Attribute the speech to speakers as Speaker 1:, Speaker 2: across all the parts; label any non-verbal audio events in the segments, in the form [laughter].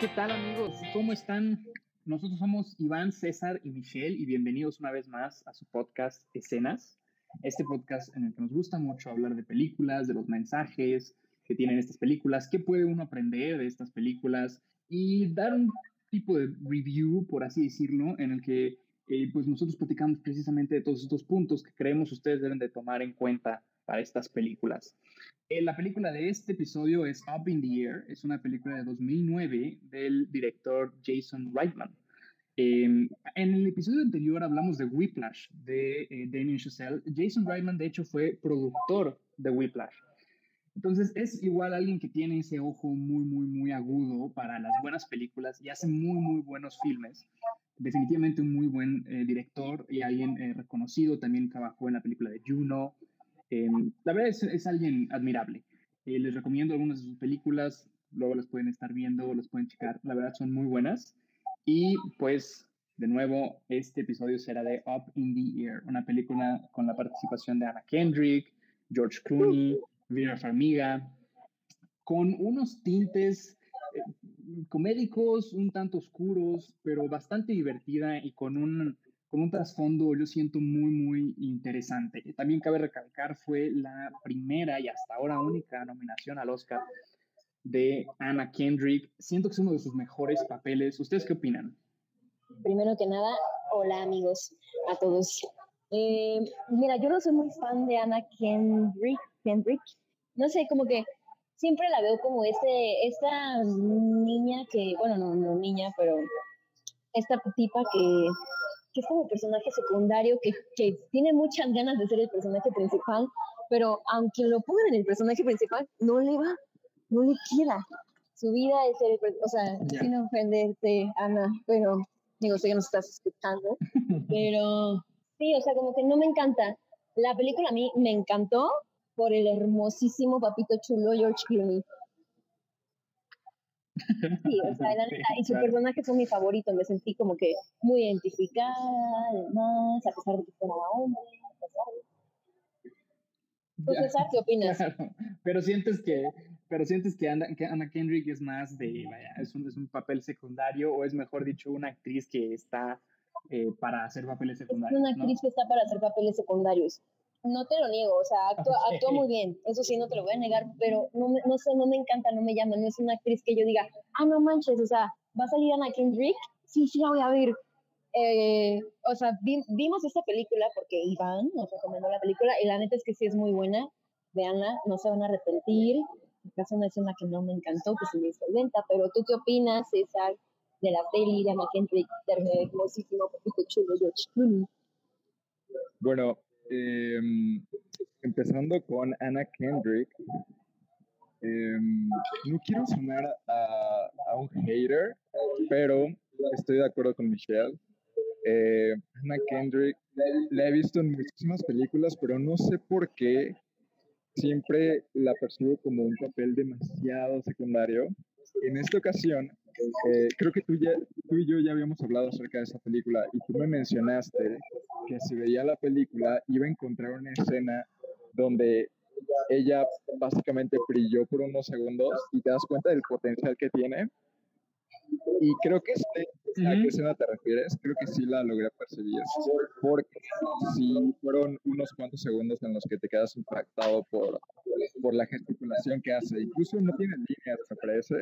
Speaker 1: ¿Qué tal amigos? ¿Cómo están? Nosotros somos Iván, César y Michelle y bienvenidos una vez más a su podcast Escenas. Este podcast en el que nos gusta mucho hablar de películas, de los mensajes que tienen estas películas, qué puede uno aprender de estas películas y dar un tipo de review, por así decirlo, en el que eh, pues nosotros platicamos precisamente de todos estos puntos que creemos ustedes deben de tomar en cuenta para estas películas. Eh, la película de este episodio es Up in the Air, es una película de 2009 del director Jason Reitman. Em, en el episodio anterior hablamos de Whiplash de eh, Damien Chazelle. Jason Reitman, de hecho, fue productor de Whiplash. Entonces es igual alguien que tiene ese ojo muy, muy, muy agudo para las buenas películas y hace muy, muy buenos filmes. Definitivamente un muy buen eh, director y alguien reconocido. También trabajó en la película de Juno, Em, la verdad es, es alguien admirable. Eh, les recomiendo algunas de sus películas, luego las pueden estar viendo, las pueden checar, la verdad son muy buenas. Y pues, de nuevo, este episodio será de Up in the Air, una película con la participación de Anna Kendrick, George Clooney, Vera Farmiga, con unos tintes eh, comédicos un tanto oscuros, pero bastante divertida y con un con un trasfondo, yo siento, muy, muy interesante. También cabe recalcar, fue la primera y hasta ahora única nominación al Oscar de Anna Kendrick. Siento que es uno de sus mejores papeles. ¿Ustedes qué opinan?
Speaker 2: Primero que nada, hola amigos, a todos. Eh, mira, yo no soy muy fan de Anna Kendrick, Kendrick. No sé, como que siempre la veo como este, esta niña que, bueno, no, no niña, pero esta tipa que que es como personaje secundario, que, que tiene muchas ganas de ser el personaje principal, pero aunque lo pongan en el personaje principal, no le va, no le queda. Su vida es ser el, o sea, sin ofenderte, Ana, pero digo, sé que nos estás escuchando, [laughs] pero sí, o sea, como que no me encanta. La película a mí me encantó por el hermosísimo papito chulo George Clooney. Sí, o sea, la [laughs] neta, y su personaje fue mi favorito, me sentí como que muy identificada, además, a pesar de que fuera hombre, a pesar de... César, ¿qué opinas? [laughs]
Speaker 1: Pero sientes que, pero sientes que Anna, que Anna Kendrick es más de, vaya, es un, es un papel secundario, o es mejor dicho, una actriz que está eh, para hacer papeles secundarios.
Speaker 2: Es una actriz que está para hacer papeles secundarios. No te lo niego, o sea, [laughs] actúa, muy bien, eso sí, no te lo voy a negar, pero no, no sé, no me encanta, no me llama, no es una actriz que yo diga, ah, no manches, o sea, va a salir Anna Kendrick, sí, sí la voy a ver. Eh, o sea, vimos esta película porque Iván nos recomendó la película y la neta es que sí es muy buena, veanla, no se van a arrepentir, en caso una escena que no me encantó, que se me hizo lenta, pero ¿tú qué opinas, César, de la peli de Anna Kendrick, hermosísimo, poquito chulo, George
Speaker 3: Bueno, Em, empezando con Anna Kendrick, em, no quiero sonar a, un hater, pero estoy de acuerdo con Michelle. Eh, Anna Kendrick la he visto en muchísimas películas, pero no sé por qué siempre la percibo como un papel demasiado secundario. En esta ocasión, eh, creo que tú, ya, tú y yo ya habíamos hablado acerca de esa película y tú me mencionaste que si veía la película iba a encontrar una escena donde ella básicamente brilló por unos segundos y te das cuenta del potencial que tiene. Y creo que sé a qué escena te refieres, creo que sí la logré percibir, porque sí fueron unos cuantos segundos en los que te quedas impactado por, por la gesticulación que hace. Incluso no tiene líneas, me parece,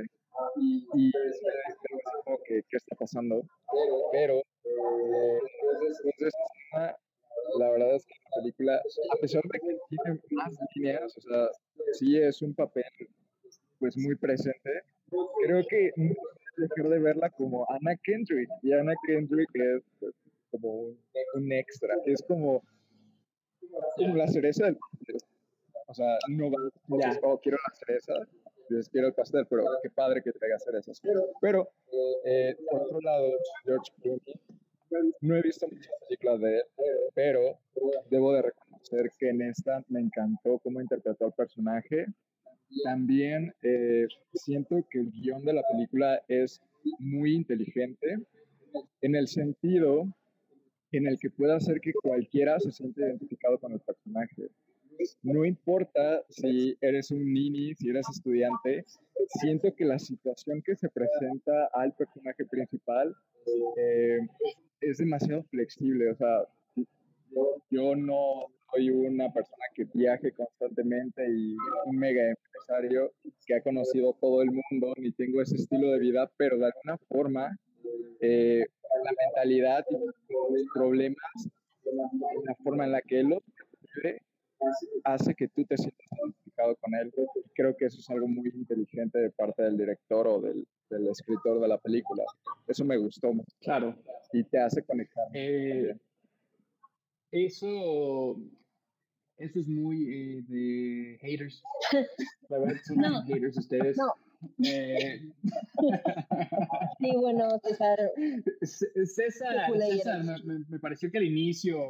Speaker 3: y, como que, ¿qué está pasando? Pero, eh, entonces, la verdad es que la película, a pesar de que tiene más líneas, o sea, sí es un papel pues muy presente, creo que dejar de verla como Anna Kendrick, y Anna Kendrick es pues, como un, extra, es como, como la cereza del o sea, no va, ya, oh, quiero la cereza, les quiero el pastel, pero qué padre que traiga cerezas. Pero, eh, por otro lado, George Clooney, no he visto muchas películas de él, pero debo de reconocer que en esta me encantó cómo interpretó al personaje. También eh, siento que el guion de la película es muy inteligente en el sentido en el que puede hacer que cualquiera se siente identificado con el personaje. no importa si eres un nini, si eres estudiante, siento que la situación que se presenta al personaje principal eh, es demasiado flexible. O sea, yo no soy una persona que viaje constantemente y un mega empresario que ha conocido todo el mundo, ni tengo ese estilo de vida, pero de alguna forma eh, la mentalidad y los problemas, la forma en la que él lo vive, hace que tú te sientas identificado con él. Creo que eso es algo muy inteligente de parte del director o del, del escritor de la película. Eso me gustó.
Speaker 1: Claro.
Speaker 3: Y te hace conectar.
Speaker 1: Eh, eso, eso es muy eh, de haters. [laughs] La verdad, son
Speaker 2: No.
Speaker 1: haters ustedes.
Speaker 2: No.
Speaker 1: Eh, [laughs]
Speaker 2: Sí, bueno, César,
Speaker 1: César. César me, pareció que al inicio,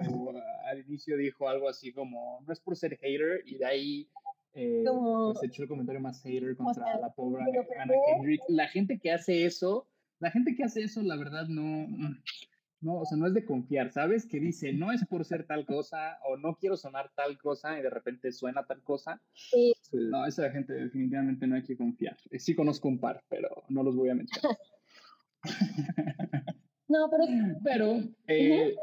Speaker 1: al inicio dijo algo así como, no es por ser hater, y de ahí eh,
Speaker 2: Como-
Speaker 1: pues echó el comentario más hater contra
Speaker 2: sea,
Speaker 1: la pobre
Speaker 2: primero-
Speaker 1: Kendrick. La gente que hace eso, la gente que hace eso, la verdad, no, no, o sea, no es de confiar, ¿sabes? Que dice, no es por ser tal cosa, o no quiero sonar tal cosa, y de repente suena tal cosa.
Speaker 2: sí.
Speaker 1: No, esa gente definitivamente no hay que confiar. Eh, Sí conozco un par, pero no los voy a mencionar. [laughs] [laughs]
Speaker 2: no, pero
Speaker 1: Pero, eh,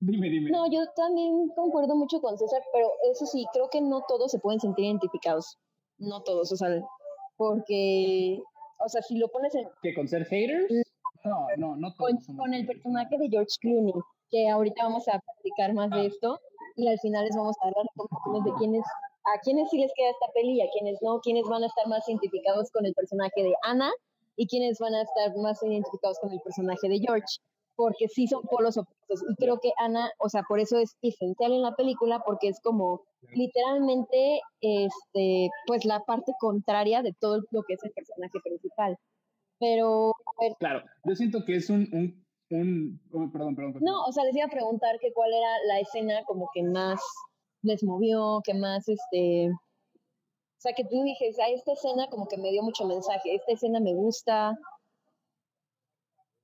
Speaker 1: dime, dime.
Speaker 2: no, yo también concuerdo mucho con César, pero eso sí, creo que no todos se pueden sentir identificados. No todos, o sea, porque, o sea, si lo pones en,
Speaker 1: ¿Que con ser haters? No, no, no todos
Speaker 2: con, con el personaje de George Clooney, que ahorita vamos a platicar más
Speaker 1: Ah.
Speaker 2: de esto, y al final les vamos a dar recomendaciones de quiénes, a quiénes sí les queda esta peli y a quiénes no, quiénes van a estar más identificados con el personaje de Anna y quiénes van a estar más identificados con el personaje de George, porque sí son polos opuestos. Y creo que Anna, o sea, por eso es esencial en la película, porque es como literalmente, este, pues la parte contraria de todo lo que es el personaje principal. Pero, ver,
Speaker 1: Claro, yo siento que es un, un, un oh, perdón, perdón. perdón.
Speaker 2: No, o sea, les iba a preguntar que cuál era la escena como que más les movió, que más, este, o sea, que tú dijes, a esta escena como que me dio mucho mensaje, esta escena me gusta.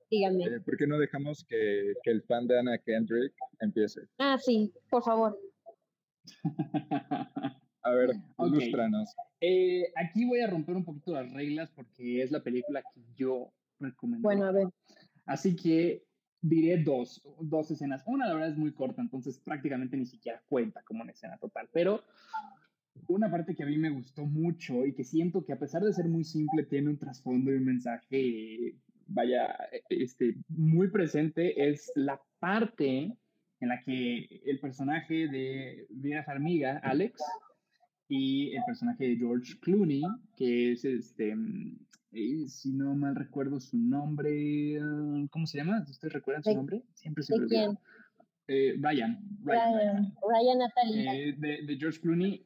Speaker 2: Díganme.
Speaker 3: Eh, ¿Por qué no dejamos que, que el fan de Anna Kendrick empiece?
Speaker 2: Ah, sí, por favor. [laughs]
Speaker 3: A ver,
Speaker 1: Ok.
Speaker 3: ilústranos.
Speaker 1: Eh, aquí voy a romper un poquito las reglas porque es la película que yo recomiendo.
Speaker 2: Bueno, a ver.
Speaker 1: Así que diré dos, dos escenas. Una, la verdad, es muy corta, entonces prácticamente ni siquiera cuenta como una escena total. Pero una parte que a mí me gustó mucho y que siento que a pesar de ser muy simple, tiene un trasfondo y un mensaje, vaya, este, muy presente, es la parte en la que el personaje de Vera Farmiga, Alex, y el personaje de George Clooney, que es este, mm, eh, si no mal recuerdo su nombre, ah, ¿cómo se llama? ¿Ustedes recuerdan su
Speaker 2: ¿De-
Speaker 1: nombre? Siempre se
Speaker 2: ¿De
Speaker 1: me olvida. Eh, Ryan, Ryan, Ryan,
Speaker 2: Natalia.
Speaker 1: eh, de, de George Clooney,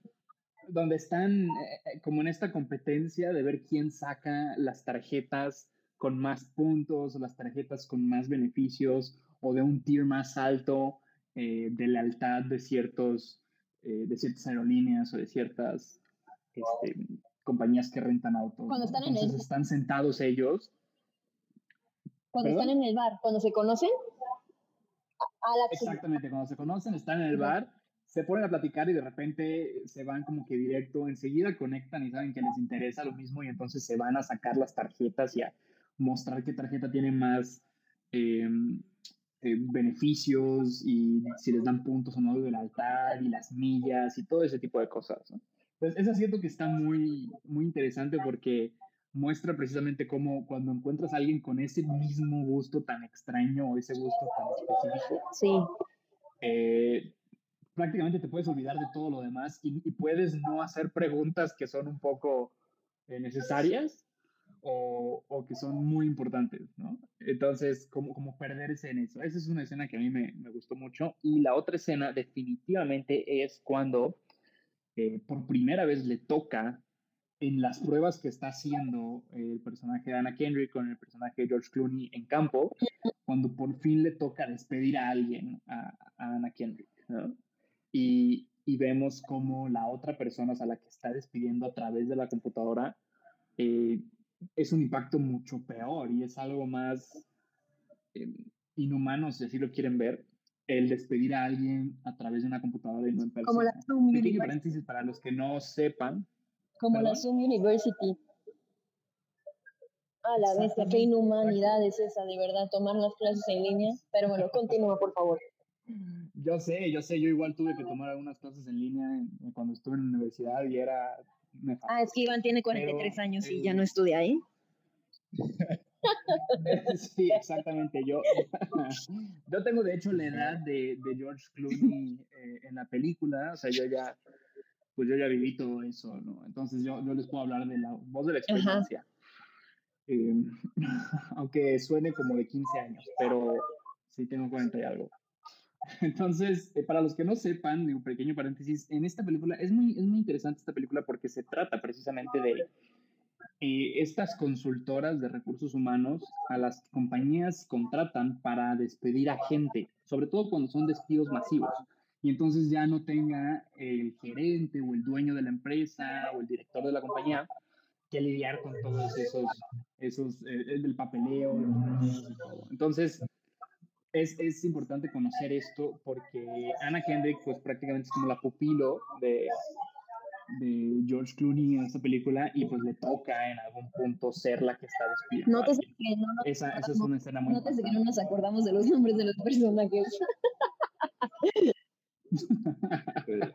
Speaker 1: donde están eh, como en esta competencia de ver quién saca las tarjetas con más puntos o las tarjetas con más beneficios o de un tier más alto de lealtad de ciertos eh, de ciertas aerolíneas o de ciertas este, compañías que rentan autos.
Speaker 2: Cuando
Speaker 1: ¿no?
Speaker 2: están en el-
Speaker 1: Entonces están sentados ellos
Speaker 2: cuando están en el bar, cuando se conocen. A la que-
Speaker 1: Exactamente, cuando se conocen, están en el bar, se ponen a platicar y de repente se van como que directo, enseguida conectan y saben que les interesa lo mismo y entonces se van a sacar las tarjetas y a mostrar qué tarjeta tiene más eh, eh, beneficios y si les dan puntos o no de lealtad y las millas y todo ese tipo de cosas. ¿no? Entonces, eso siento que está muy, muy interesante porque muestra precisamente cómo cuando encuentras a alguien con ese mismo gusto tan extraño o ese gusto tan específico,
Speaker 2: Sí,
Speaker 1: eh, prácticamente te puedes olvidar de todo lo demás y, y puedes no hacer preguntas que son un poco eh, necesarias o, o que son muy importantes, ¿no? Entonces, como, como perderse en eso. Esa es una escena que a mí me, me gustó mucho. Y la otra escena definitivamente es cuando eh, por primera vez le toca en las pruebas que está haciendo el personaje de Anna Kendrick con el personaje de George Clooney en campo, cuando por fin le toca despedir a alguien, a, a Anna Kendrick, ¿no? Y, y vemos como la otra persona, o sea, la que está despidiendo a través de la computadora, eh, es un impacto mucho peor y es algo más eh, inhumano, si así lo quieren ver, el despedir a alguien a través de una computadora y no en persona.
Speaker 2: Como la Zoom
Speaker 1: Pequeño
Speaker 2: University.
Speaker 1: paréntesis para los que no sepan.
Speaker 2: Como la. Zoom University. A la bestia, qué inhumanidad es esa, de verdad, tomar las clases en línea. Pero bueno, continúa, por favor.
Speaker 1: Yo sé, yo sé, yo igual tuve que tomar algunas clases en línea cuando estuve en la universidad y era
Speaker 2: Ah, es que Iván tiene 43
Speaker 1: Pero,
Speaker 2: años y
Speaker 1: eh,
Speaker 2: ya no estudia ahí. [laughs]
Speaker 1: Sí, exactamente. Yo, [laughs] yo tengo de hecho la edad de, de George Clooney eh, en la película, o sea, yo ya, pues yo ya viví todo eso, ¿no? Entonces yo, yo les puedo hablar de la voz de la experiencia. Eh, [laughs] aunque suene como de 15 años, pero sí tengo 40 y algo. [laughs] Entonces, eh, para los que no sepan, digo, pequeño paréntesis, en esta película es muy, es muy interesante esta película porque se trata precisamente de eh, estas consultoras de recursos humanos a las que compañías contratan para despedir a gente, sobre todo cuando son despidos masivos. Y entonces ya no tenga el gerente o el dueño de la empresa o el director de la compañía que lidiar con todos esos, esos eh, el papeleo, y todo. Entonces, es, es importante conocer esto porque Anna Kendrick, pues prácticamente es como la pupilo de, de George Clooney en esta película y pues le toca en algún punto ser la que está despidiendo. a
Speaker 2: Nótese
Speaker 1: alguien.
Speaker 2: que no
Speaker 1: Esa, esa es una escena muy
Speaker 2: nótese que
Speaker 1: importante.
Speaker 2: no nos acordamos de los nombres de los personajes. [laughs]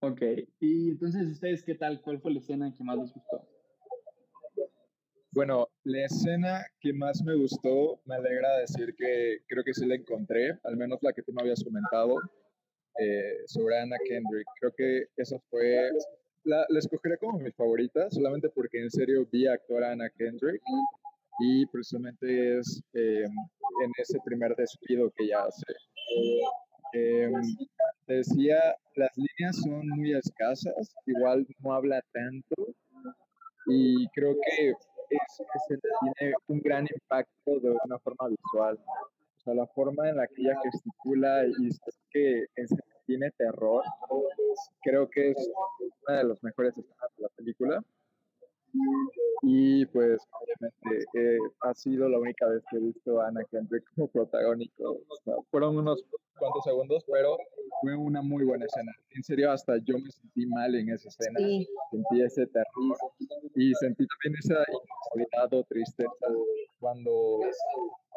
Speaker 1: ok, y entonces ustedes, ¿qué tal? ¿Cuál fue la escena que más les gustó?
Speaker 3: Bueno, la escena que más me gustó, me alegra decir que creo que sí la encontré, al menos la que tú me habías comentado, eh, sobre Anna Kendrick. Creo que esa fue, la, la escogeré como mi favorita, solamente porque en serio vi actuar a Anna Kendrick y precisamente es eh, en ese primer despido que ella hace. Te decía, las líneas son muy escasas, igual no habla tanto y creo que es, es- tiene un gran impacto de una forma visual. O sea, la forma en la que ella gesticula y se que tiene terror, creo que es una de las mejores escenas de la película. Y pues, obviamente, eh, ha sido la única vez que he visto a Anna Kendrick como protagónico. O sea, fueron unos cuantos segundos, pero fue una muy buena escena. En serio, hasta yo me sentí mal en esa escena
Speaker 2: Sí,
Speaker 3: sentí ese terror y sentí también esa incomodidad o tristeza cuando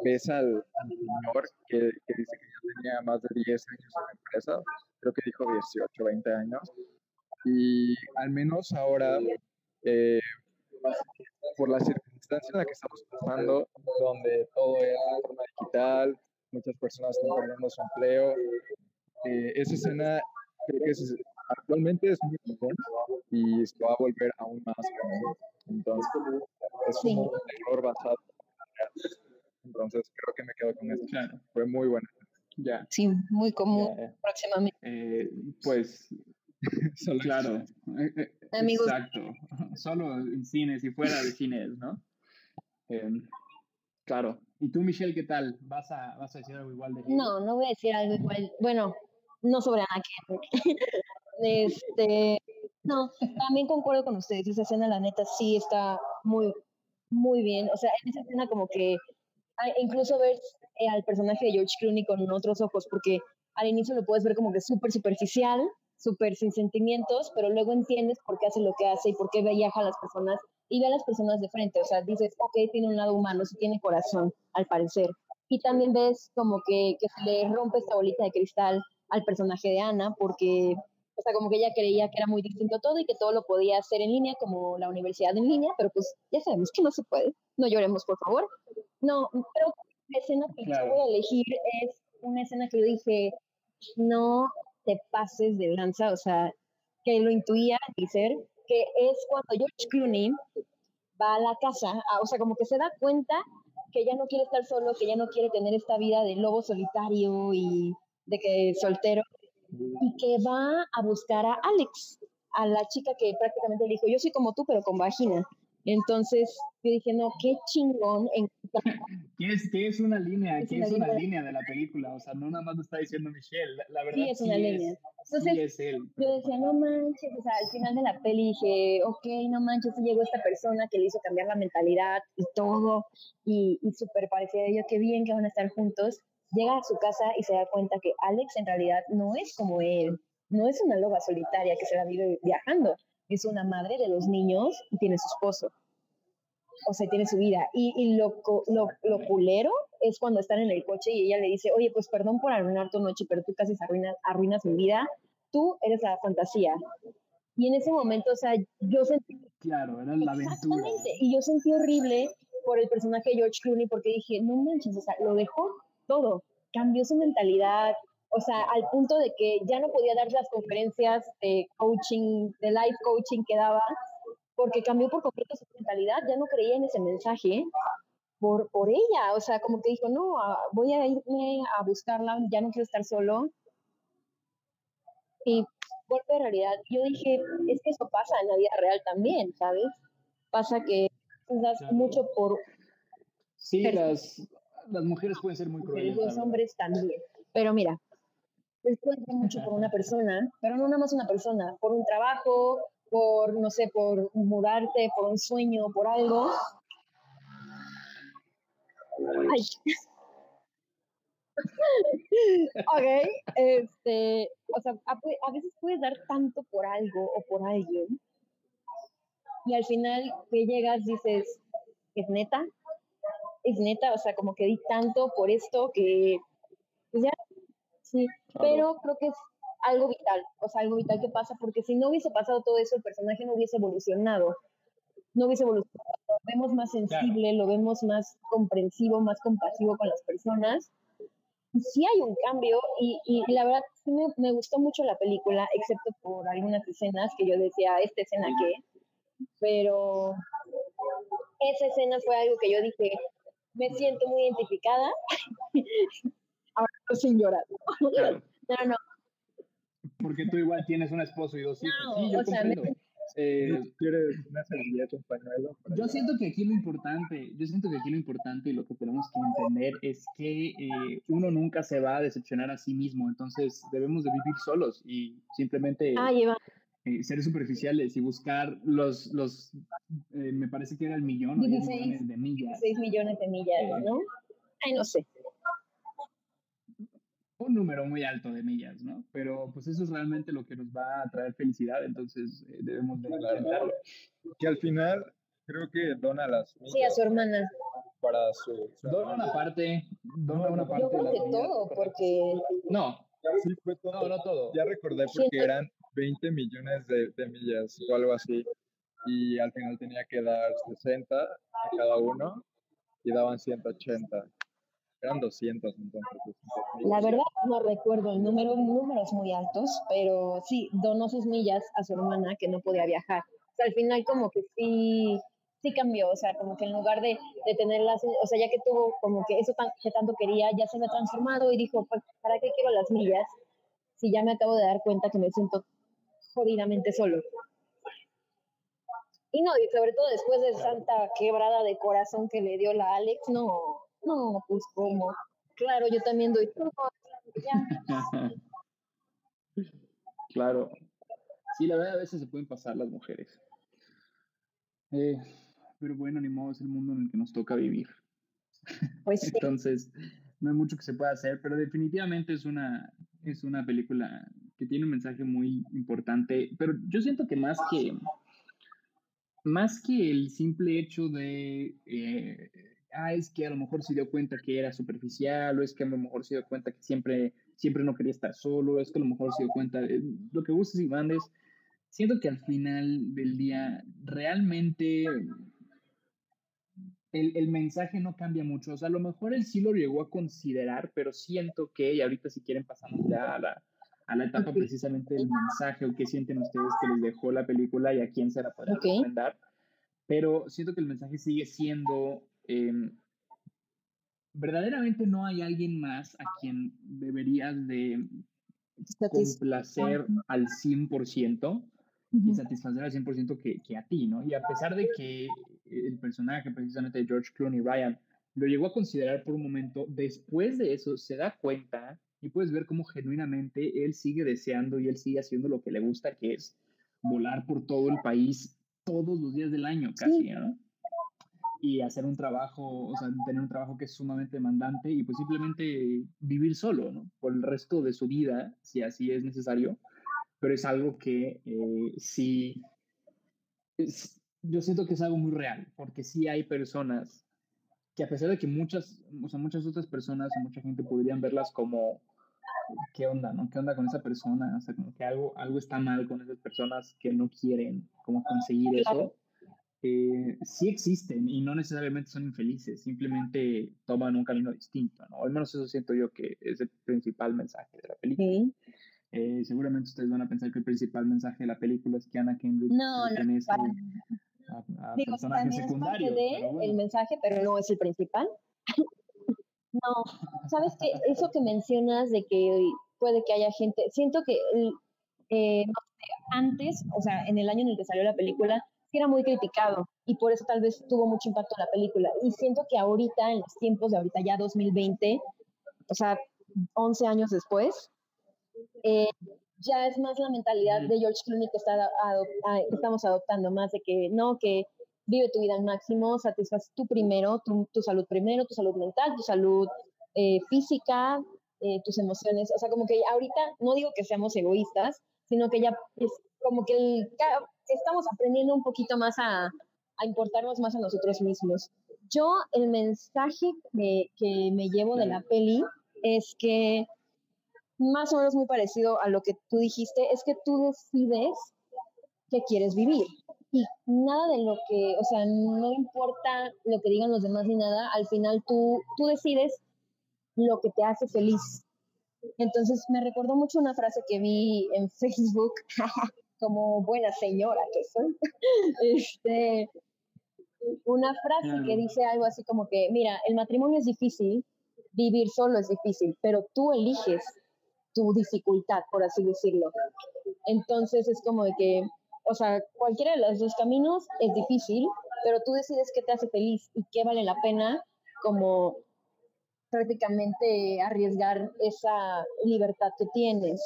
Speaker 3: ves al, al señor que, que dice que ya tenía más de 10 años en la empresa, creo que dijo 18, 20 años, y al menos ahora, eh, por la circunstancia en la que estamos pasando, donde todo es de forma digital, muchas personas están perdiendo su empleo, eh, esa escena creo que es, actualmente es muy común y se va a volver aún más común. Entonces, es un terror basado. Entonces, creo que me quedo con eso.
Speaker 1: Claro,
Speaker 3: Fue muy buena.
Speaker 1: ya.
Speaker 2: sí, muy común
Speaker 1: ya, ya.
Speaker 2: próximamente.
Speaker 1: Eh, pues [laughs]
Speaker 3: Solo
Speaker 1: claro, eh, eh,
Speaker 2: Amigos.
Speaker 1: exacto. [laughs] Solo en cines y fuera de cines, ¿no? Em, claro. ¿Y tú, Michelle, qué tal? ¿Vas a, vas a decir algo igual de
Speaker 2: No, no voy a decir algo igual. Bueno, no sobre Ana Kendrick. [laughs] Este, no, también concuerdo con ustedes. Esa escena, la neta, sí está muy, muy bien. O sea, en esa escena como que incluso ver eh, al personaje de George Clooney con otros ojos, porque al inicio lo puedes ver como que súper superficial, súper sin sentimientos, pero luego entiendes por qué hace lo que hace y por qué viaja a las personas y ve a las personas de frente. O sea, dices, ok, tiene un lado humano, sí tiene corazón, al parecer. Y también ves como que, que se le rompe esta bolita de cristal al personaje de Ana, porque, o sea, como que ella creía que era muy distinto todo y que todo lo podía hacer en línea, como la universidad en línea, pero pues ya sabemos que no se puede. No lloremos, por favor. No, que la escena que
Speaker 1: Claro.
Speaker 2: yo voy a elegir es una escena que yo dije, no te pases de lanza, o sea, que lo intuía al ser, que es cuando George Clooney va a la casa, o sea, como que se da cuenta que ya no quiere estar solo, que ya no quiere tener esta vida de lobo solitario y de que soltero, y que va a buscar a Alex, a la chica que prácticamente le dijo, yo soy como tú, pero con vagina. Entonces, yo dije, no, qué chingón [clears throat]
Speaker 1: ¿Qué es, qué es una línea?
Speaker 2: Es
Speaker 1: ¿Qué es una
Speaker 2: línea.
Speaker 1: línea de la película? O sea, no nada más lo está diciendo Michelle. La, la verdad
Speaker 2: Sí, es una línea.
Speaker 1: sí
Speaker 2: Entonces,
Speaker 1: es él.
Speaker 2: Yo decía, no manches, o sea, al final de la peli dije, ok, no manches, llegó esta persona que le hizo cambiar la mentalidad y todo, y, y súper parecía yo, qué bien que van a estar juntos. llega a su casa y se da cuenta que Alex en realidad no es como él, no es una loba solitaria que se la vive viajando, es una madre de los niños y tiene su esposo. O sea, tiene su vida. Y, y lo, lo, lo, culero es cuando están en el coche y ella le dice, oye, pues perdón por arruinar tu noche, pero tú casi arruinas, arruinas mi vida. Tú eres la fantasía. Y en ese momento, o sea, yo sentí...
Speaker 1: Claro, era la aventura. Exactamente.
Speaker 2: Y yo sentí horrible por el personaje de George Clooney porque dije, no manches, o sea, lo dejó todo. Cambió su mentalidad, o sea, al punto de que ya no podía dar las conferencias de coaching, de life coaching que daba, porque cambió por completo su mentalidad, ya no creía en ese mensaje por, por ella, o sea, como que dijo, no, voy a irme a buscarla, ya no quiero estar solo. Y golpe de realidad, yo dije, es que eso pasa en la vida real también, ¿sabes? Pasa que das mucho por...
Speaker 1: Sí, las, las mujeres pueden ser muy crueles.
Speaker 2: Los hombres también. Pero mira, de mucho por una persona, pero no nada más una persona, por un trabajo, por, no sé, por mudarte, por un sueño, por algo. Ay. [laughs] ok, este, o sea, a, a, veces puedes dar tanto por algo o por alguien y al final que llegas dices, ¿es neta? ¿Es neta? O sea, como que di tanto por esto que pues ya Sí, pero creo que es algo vital, o sea, algo vital que pasa, porque si no hubiese pasado todo eso, el personaje no hubiese evolucionado, no hubiese evolucionado, lo vemos más sensible, lo vemos más comprensivo, más compasivo con las personas. Sí hay un cambio y, y la verdad sí me, me, gustó mucho la película, excepto por algunas escenas que yo decía, esta escena qué, pero esa escena fue algo que yo dije, me siento muy identificada [laughs] sin llorar. [laughs] No, no.
Speaker 1: Porque tú igual tienes un esposo y dos hijos. sí, yo comprendo.
Speaker 3: Eh, ¿Quieres una
Speaker 1: Yo siento que aquí lo importante, yo siento que aquí lo importante y lo que tenemos que entender es que eh, uno nunca se va a decepcionar a sí mismo, entonces debemos de vivir solos y simplemente
Speaker 2: ah,
Speaker 1: eh, ser superficiales y buscar los, los me parece que era el millón
Speaker 2: 16, millones de millas. 6 millones de millas, ¿no? Ay, no sé
Speaker 1: un número muy alto de millas, ¿no? Pero pues eso es realmente lo que nos va a traer felicidad, entonces eh, debemos de intentarlo.
Speaker 3: Que al final creo que dona las
Speaker 2: millas. Sí, a su hermana.
Speaker 3: Para su...
Speaker 1: dona una parte, dona una parte.
Speaker 2: Yo creo que todo, porque...
Speaker 1: No.
Speaker 3: Sí, fue todo.
Speaker 1: No, no todo.
Speaker 3: Ya recordé porque eran 20 millones de, de millas o algo así. Y al final tenía que dar 60 a cada uno y daban 180. Eran 200 entonces.
Speaker 2: La verdad no recuerdo el número, números muy altos, pero sí, donó sus millas a su hermana que no podía viajar. O sea, al final como que sí, sí cambió, o sea, como que en lugar de, de tenerlas, o sea, ya que tuvo como que eso que tanto quería, ya se me ha transformado y dijo, pues, ¿para qué quiero las millas? Si ya me acabo de dar cuenta que me siento jodidamente solo. Y no, y sobre todo después de santa quebrada de corazón que le dio la Alex, no, no, pues como, claro, yo también doy todo. [laughs]
Speaker 1: claro. Sí, la verdad a veces se pueden pasar las mujeres. Eh, pero bueno, ni modo, es el mundo en el que nos toca vivir.
Speaker 2: Pues [laughs] sí.
Speaker 1: Entonces, no hay mucho que se pueda hacer, pero definitivamente es una, es una película que tiene un mensaje muy importante. Pero yo siento que más que, más que el simple hecho de eh, ah, es que a lo mejor se dio cuenta que era superficial, o es que a lo mejor se dio cuenta que siempre, siempre no quería estar solo, es que a lo mejor se dio cuenta de lo que gustes y mandes. Siento que al final del día realmente el, el, mensaje no cambia mucho. O sea, a lo mejor él sí lo llegó a considerar, pero siento que, y ahorita si quieren pasamos ya a la, a la etapa precisamente del mensaje o qué sienten ustedes que les dejó la película y a quién se la podrá recomendar. Pero siento que el mensaje sigue siendo Em, verdaderamente no hay alguien más a quien deberías de complacer al 100% y satisfacer al 100% que, que a ti, ¿no? Y a pesar de que el personaje precisamente de George Clooney, Ryan, lo llegó a considerar por un momento, después de eso se da cuenta y puedes ver cómo genuinamente él sigue deseando y él sigue haciendo lo que le gusta, que es volar por todo el país todos los días del año, casi, ¿no? Y hacer un trabajo, o sea, tener un trabajo que es sumamente demandante y pues simplemente vivir solo, ¿no? Por el resto de su vida, si así es necesario, pero es algo que eh, sí, yo siento que es algo muy real, porque sí hay personas que a pesar de que muchas, o sea, muchas otras personas o mucha gente podrían verlas como, ¿qué onda, no? ¿Qué onda con esa persona? O sea, como que algo, algo está mal con esas personas que no quieren como conseguir eso. Eh, sí existen y no necesariamente son infelices, simplemente toman un camino distinto, ¿no? Al menos eso siento yo que es el principal mensaje de la película. Eh, seguramente ustedes van a pensar que el principal mensaje de la película es que Anna Kendrick
Speaker 2: no, no, a, Digo, personajes secundarios. El mensaje, pero no es el principal. [laughs] no, sabes que eso que mencionas de que puede que haya gente, siento que eh, antes, o sea, en el año en el que salió la película, era muy criticado y por eso tal vez tuvo mucho impacto en la película. Y siento que ahorita, en los tiempos de ahorita ya 2020, o sea, 11 años después, eh, ya es más la mentalidad de George Clooney que, está estamos adoptando, más de que no, que vive tu vida al máximo, satisface tú primero, tu, tu salud primero, tu salud mental, tu salud eh, física, eh, tus emociones. O sea, como que ahorita no digo que seamos egoístas, sino que ya es como que estamos aprendiendo un poquito más a, a, importarnos más a nosotros mismos. Yo, el mensaje que, que me llevo de la peli es que más o menos muy parecido a lo que tú dijiste, es que tú decides que quieres vivir. Y nada de lo que, o sea, no importa lo que digan los demás ni nada, al final tú, tú decides lo que te hace feliz. Entonces me recordó mucho una frase que vi en [laughs] Facebook, como buena señora que soy, [laughs] este, una frase que dice algo así como que, mira, el matrimonio es difícil, vivir solo es difícil, pero tú eliges tu dificultad, por así decirlo. Entonces es como de que, o sea, cualquiera de los dos caminos es difícil, pero tú decides qué te hace feliz y qué vale la pena como prácticamente arriesgar esa libertad que tienes.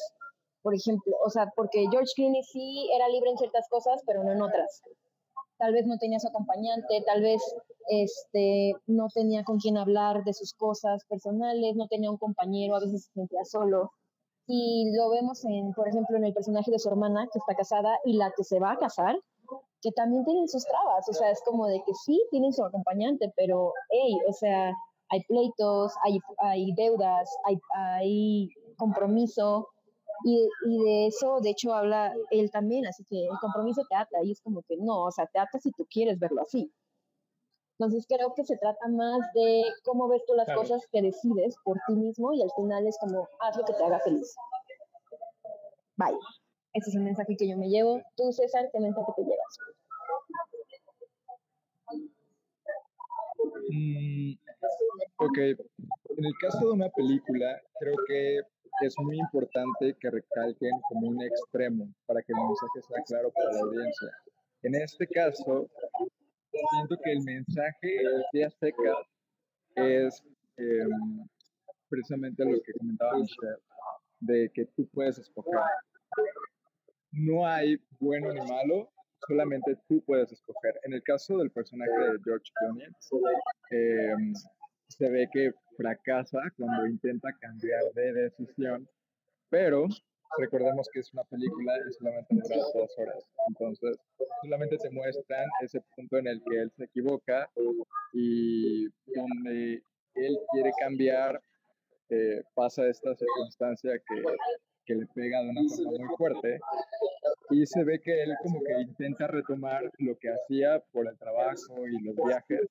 Speaker 2: Por ejemplo, o sea, porque George Clooney sí era libre en ciertas cosas, pero no en otras. Tal vez no tenía su acompañante, tal vez este, no tenía con quién hablar de sus cosas personales, no tenía un compañero, a veces se sentía solo. Y lo vemos, en, por ejemplo, en el personaje de su hermana, que está casada, y la que se va a casar, que también tienen sus trabas. O sea, es como de que sí, tienen su acompañante, pero, hey, o sea, hay pleitos, hay, hay deudas, hay, hay compromiso. Y, y, de eso, de hecho, habla él también, así que el compromiso te ata, y es como que no, o sea, te ata si tú quieres verlo así. Entonces creo que se trata más de cómo ves tú las cosas que decides por ti mismo y al final es como haz lo que te haga feliz. Bye. Ese es el mensaje que yo me llevo. Tú, César, ¿qué mensaje te llevas?
Speaker 3: Mm, ok, en el caso de una película, creo que es muy importante que recalquen como un extremo para que el mensaje sea claro para la audiencia. En este caso, siento que el mensaje de seca es em, precisamente lo que comentaba Michelle, de que tú puedes escoger. No hay bueno ni malo, solamente tú puedes escoger. En el caso del personaje de George Clooney, em, se ve que fracasa cuando intenta cambiar de decisión, pero recordemos que es una película y solamente dura dos horas. Entonces, solamente te muestran ese punto en el que él se equivoca y donde él quiere cambiar, eh, pasa esta circunstancia que, que le pega de una forma muy fuerte y se ve que él como que intenta retomar lo que hacía por el trabajo y los viajes,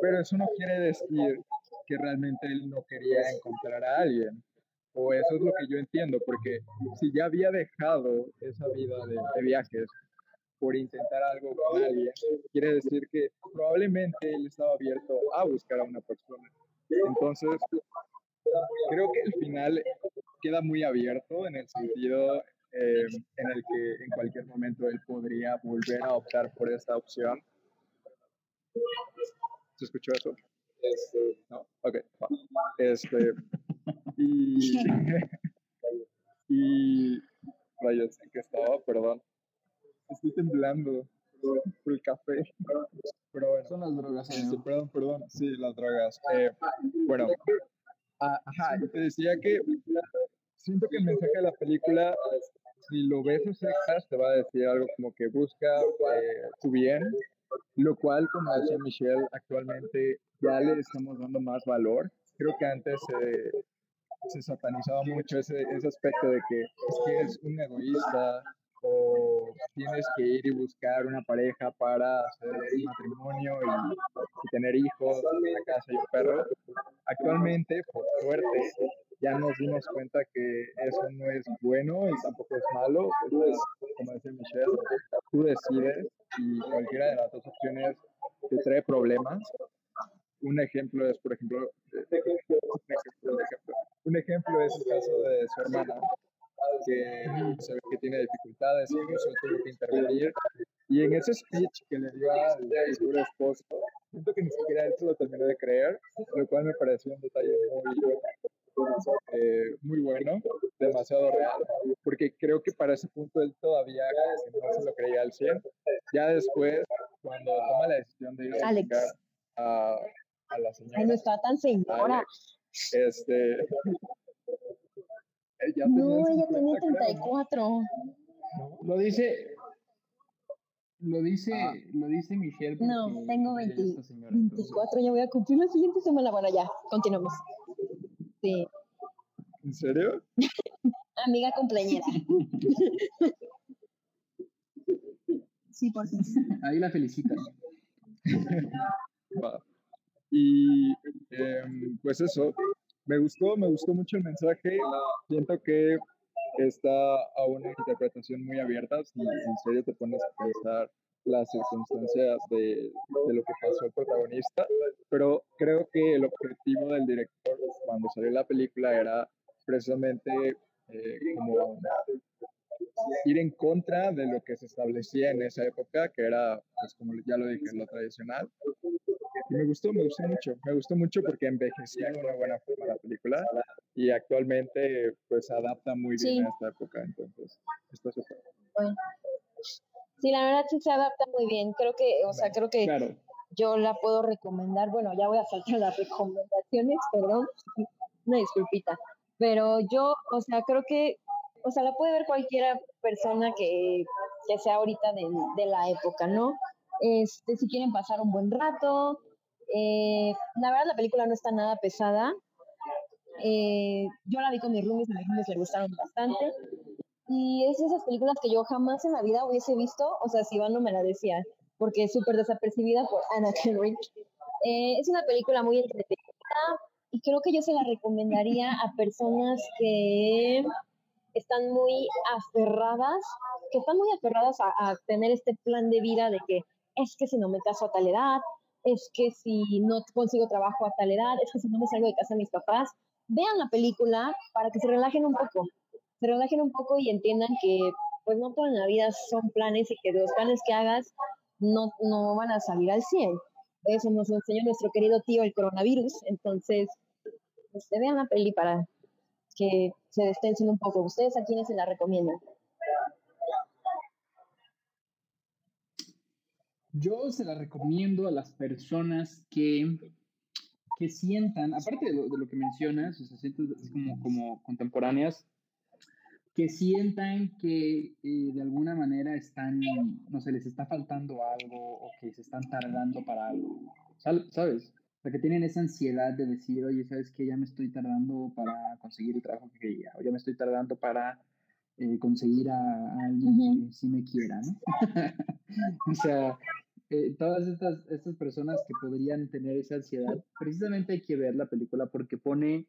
Speaker 3: pero eso no quiere decir que realmente él no quería encontrar a alguien o eso es lo que yo entiendo, porque si ya había dejado esa vida de, viajes por intentar algo con alguien, quiere decir que probablemente él estaba abierto a buscar a una persona. Entonces, creo que el final queda muy abierto en el sentido eh, en el que en cualquier momento él podría volver a optar por esta opción. ¿Se escuchó eso? Este, no, ok. Este, y, [laughs] y rayos, ¿en qué estaba? Perdón. Estoy temblando por, el café. pero bueno.
Speaker 1: Son las drogas,
Speaker 3: este, perdón, perdón, sí, las drogas. Eh, bueno, ah, ajá, te decía que siento que el mensaje de la película, si lo ves a te va a decir algo como que busca eh, tu bien, lo cual, como decía Michelle, actualmente ya le estamos dando más valor. Creo que antes se satanizaba mucho ese, ese aspecto de que es que eres un egoísta o tienes que ir y buscar una pareja para hacer un matrimonio y, tener hijos, una casa y un perro. Actualmente, por suerte, ya nos dimos cuenta que eso no es bueno y tampoco es malo. Entonces, como decía Michelle, tú decides y cualquiera de las dos opciones te trae problemas. Un ejemplo es, por ejemplo, un ejemplo, un ejemplo es el caso de su hermana, que se ve que tiene dificultades, incluso tuvo que intervenir. Y en ese speech que le dio al futuro esposo, siento que ni siquiera él se lo terminó de creer, lo cual me pareció un detalle muy, eh, muy bueno, demasiado real, porque creo que para ese punto él todavía no se lo creía al 100. Ya después, cuando toma la decisión de ir a buscar a, a, la señora.
Speaker 2: Ay, no está tan señora.
Speaker 3: este.
Speaker 2: No, ella tenía 34.
Speaker 1: Lo dice, lo dice, ah. lo dice Michelle.
Speaker 2: No, tengo 20, 24, ya voy a cumplir la siguiente semana. Bueno, ya, continuamos.
Speaker 3: ¿En serio? [laughs]
Speaker 2: Amiga cumpleañera. [laughs] sí, por sí.
Speaker 1: Ahí la felicitan. [laughs]
Speaker 3: Y em, pues eso, me gustó, me gustó mucho el mensaje. Siento que está a una interpretación muy abierta. Si en serio te pones a pensar las circunstancias de, de, lo que pasó el protagonista, pero creo que el objetivo del director cuando salió la película era precisamente eh, como ir en contra de lo que se establecía en esa época, que era, pues como ya lo dije, lo tradicional. Y me gustó, me gustó mucho, me gustó mucho porque envejecía de una buena forma la película y actualmente pues adapta muy bien a esta época, entonces está súper.
Speaker 2: Bueno. Sí, la verdad sí se adapta muy bien. Creo que, o sea, creo que yo la puedo recomendar. Bueno, ya voy a saltar las recomendaciones, perdón, [laughs] una disculpita. Pero yo, o sea, creo que, o sea, la puede ver cualquier persona que, que sea ahorita de, de, la época, ¿no? Este, si quieren pasar un buen rato. Eh, la verdad, la película no está nada pesada. Eh, yo la vi con mis roomies, a mis roomies le gustaron bastante. Y es esas películas que yo jamás en la vida hubiese visto, o sea, si Iván no me la decía, porque es súper desapercibida por Anna Kendrick. Eh, es una película muy entretenida y creo que yo se la recomendaría a personas que están muy aferradas, que están muy aferradas a, a tener este plan de vida de que es que si no me caso a tal edad, es que si no consigo trabajo a tal edad, es que si no me salgo de casa a mis papás, vean la película para que se relajen un poco, se relajen un poco y entiendan que pues no toda la vida son planes y que los planes que hagas no, no van a salir al 100. Eso nos enseñó nuestro querido tío el coronavirus. Entonces, pues, vean la peli para que se despensen un poco. ¿Ustedes a quiénes se la recomiendan?
Speaker 1: Yo se la recomiendo a las personas que, que sientan, aparte de lo, que mencionas, o sea, sienten como, como contemporáneas, que sientan que eh, de alguna manera están, no sé, les está faltando algo o que se están tardando para algo, ¿sabes? O sea, que tienen esa ansiedad de decir, oye, ¿sabes qué? Ya me estoy tardando para conseguir el trabajo que quería, o ya me estoy tardando para eh, conseguir a, alguien que sí me quiera, ¿no? [laughs] o sea, eh, todas estas, estas personas que podrían tener esa ansiedad, precisamente hay que ver la película porque pone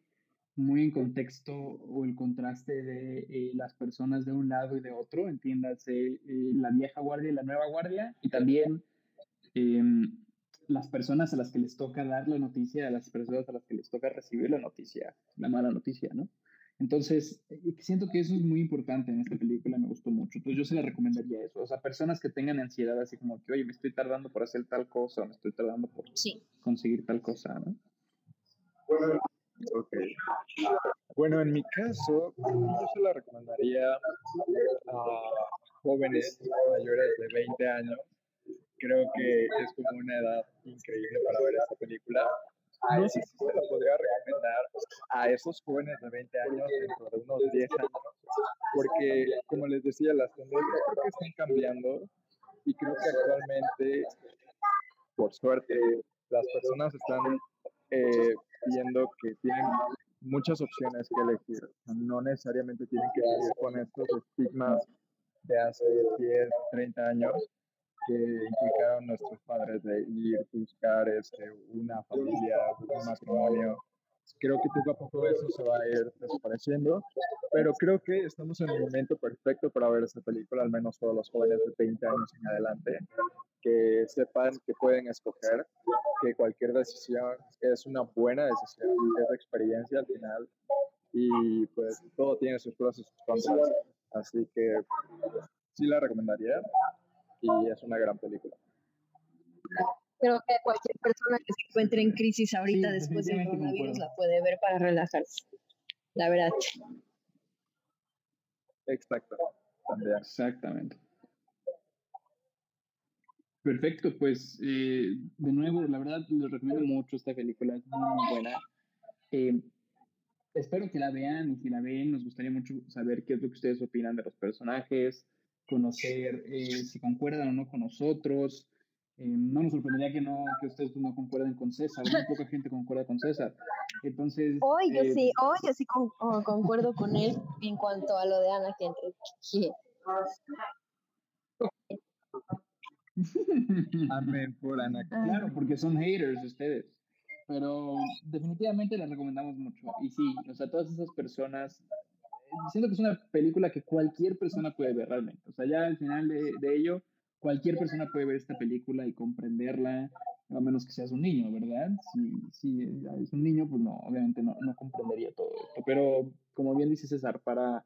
Speaker 1: muy en contexto o el contraste de eh, las personas de un lado y de otro, entiéndase eh, la vieja guardia y la nueva guardia, y también em, las personas a las que les toca dar la noticia, a las personas a las que les toca recibir la noticia, la mala noticia, ¿no? Entonces, siento que eso es muy importante en esta película, me gustó mucho. Entonces, yo se le recomendaría eso. O sea, personas que tengan ansiedad, así como que, oye, me estoy tardando por hacer tal cosa, o me estoy tardando por conseguir tal cosa, ¿no?
Speaker 3: Ok. Bueno, en mi caso, yo se la recomendaría a jóvenes mayores de 20 años creo que es como una edad increíble para ver esta película. No sé si se la podría recomendar a esos jóvenes de 20 años dentro de unos 10 años, porque como les decía, las tendencias creo que están cambiando y creo que actualmente, por suerte, las personas están eh, viendo que tienen muchas opciones que elegir. No necesariamente tienen que vivir con estos estigmas de hace 10, 30 años que implicaron nuestros padres de ir, buscar este, una familia, un matrimonio. Creo que poco a poco eso se va a ir desapareciendo, pero creo que estamos en el momento perfecto para ver esta película, al menos todos los jóvenes de 20 años en adelante, que sepan que pueden escoger, que cualquier decisión es una buena decisión, es experiencia al final, y pues todo tiene sus pros y sus contras. Así que sí la recomendaría y es una gran película.
Speaker 2: Creo que cualquier persona que se encuentre en crisis ahorita después del coronavirus la puede ver para relajarse. La verdad.
Speaker 3: Exacto.
Speaker 1: Exactamente. Perfecto, pues eh, de nuevo, la verdad les recomiendo mucho esta película, es muy buena. Eh, espero que la vean y si la ven, nos gustaría mucho saber qué es lo que ustedes opinan de los personajes, conocer eh, si concuerdan o no con nosotros. Eh, no nos sorprendería que no que ustedes no concuerden con César, muy poca gente concuerda con César. Entonces,
Speaker 2: hoy yo eh, sí, hoy yo sí concuerdo con él en cuanto a lo de Ana Kendrick.
Speaker 3: Amén por Ana.
Speaker 1: Claro, porque son haters ustedes. Pero definitivamente les recomendamos mucho. Y sí, o sea, todas esas personas siento que es una película que cualquier persona puede ver realmente. O sea, ya al final de, de ello, cualquier persona puede ver esta película y comprenderla, a menos que seas un niño, ¿verdad? Si, si es un niño, pues no, obviamente no, no comprendería todo esto. Pero como bien dice César, para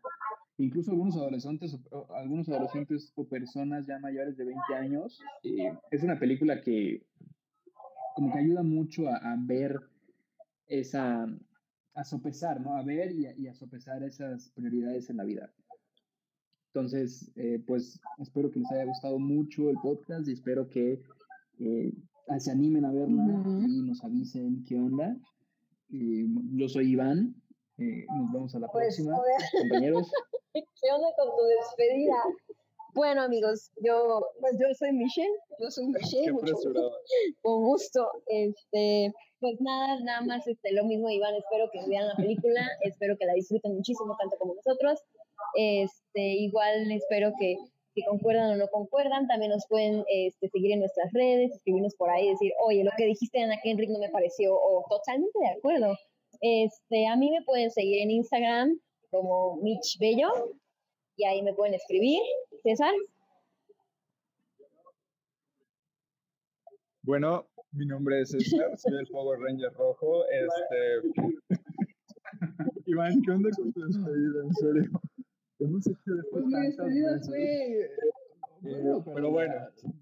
Speaker 1: incluso algunos adolescentes, algunos adolescentes o personas ya mayores de 20 años, eh, es una película que como que ayuda mucho a, a ver esa, a sopesar, ¿no? A ver y a, sopesar esas prioridades en la vida. Entonces, eh, pues espero que les haya gustado mucho el podcast y espero que eh, se animen a verla y nos avisen qué onda. yo soy Iván. Eh, nos vemos a la pues, próxima, compañeros. [laughs]
Speaker 2: ¿Qué onda con tu despedida? Bueno, amigos, yo, pues yo soy Michelle, yo soy Michelle. con gusto. Este, pues nada, nada más este, lo mismo, Iván, espero que vean la película, espero que la disfruten muchísimo, tanto como nosotros. Este, igual espero que, que concuerdan o no concuerdan, también nos pueden este, seguir en nuestras redes, escribirnos por ahí, decir, oye, lo que dijiste Ana Kenrick no me pareció, o totalmente de acuerdo. Este, a mí me pueden seguir en Instagram como Mitch Bello, y ahí me pueden escribir. César.
Speaker 3: Bueno, mi nombre es César, soy el Power Ranger rojo. Este... [laughs] Iván, ¿qué onda con tu despedida? En serio. Hemos hecho
Speaker 1: Pues mi despedida fue. Eh,
Speaker 3: bueno, pero, bueno.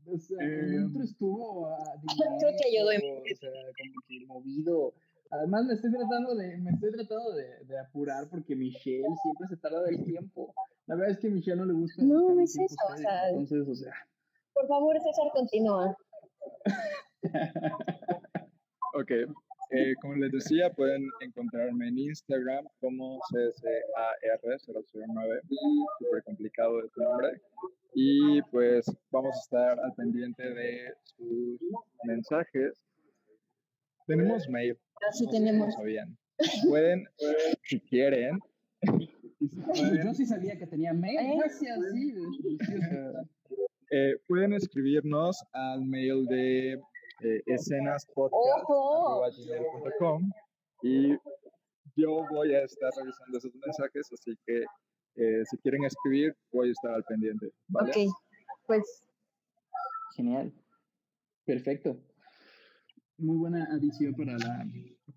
Speaker 1: O sea, el otro estuvo. [laughs]
Speaker 2: Creo que ayudó en.
Speaker 1: O sea, como que movido. Además me estoy tratando de, me estoy tratando de, de, apurar porque Michelle siempre se tarda del tiempo. La verdad es que a Michelle no le gusta.
Speaker 2: No, es eso, o sea.
Speaker 1: Entonces, o sea.
Speaker 2: Por favor, César, continúa.
Speaker 3: Ok. Eh, como les decía, pueden encontrarme en Instagram como CSAR009, súper complicado de nombre. Y pues vamos a estar al pendiente de sus mensajes. Tenemos mail.
Speaker 2: Así ah, tenemos.
Speaker 3: Sabían. Pueden, si quieren. [laughs]
Speaker 1: Yo sí sabía que tenía mail. [laughs] ¿Eh? Gracias, sí.
Speaker 3: Eh, pueden escribirnos al mail de eh, escenaspodcast.com y yo voy a estar revisando esos mensajes, así que eh, si quieren escribir, voy a estar al pendiente. ¿vale?
Speaker 2: Ok, pues.
Speaker 1: Genial. Perfecto. Muy buena adición para la,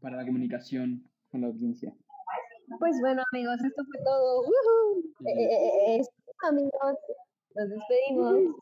Speaker 1: para la comunicación con la audiencia.
Speaker 2: Pues bueno, amigos, esto fue todo. Eh, amigos, nos despedimos.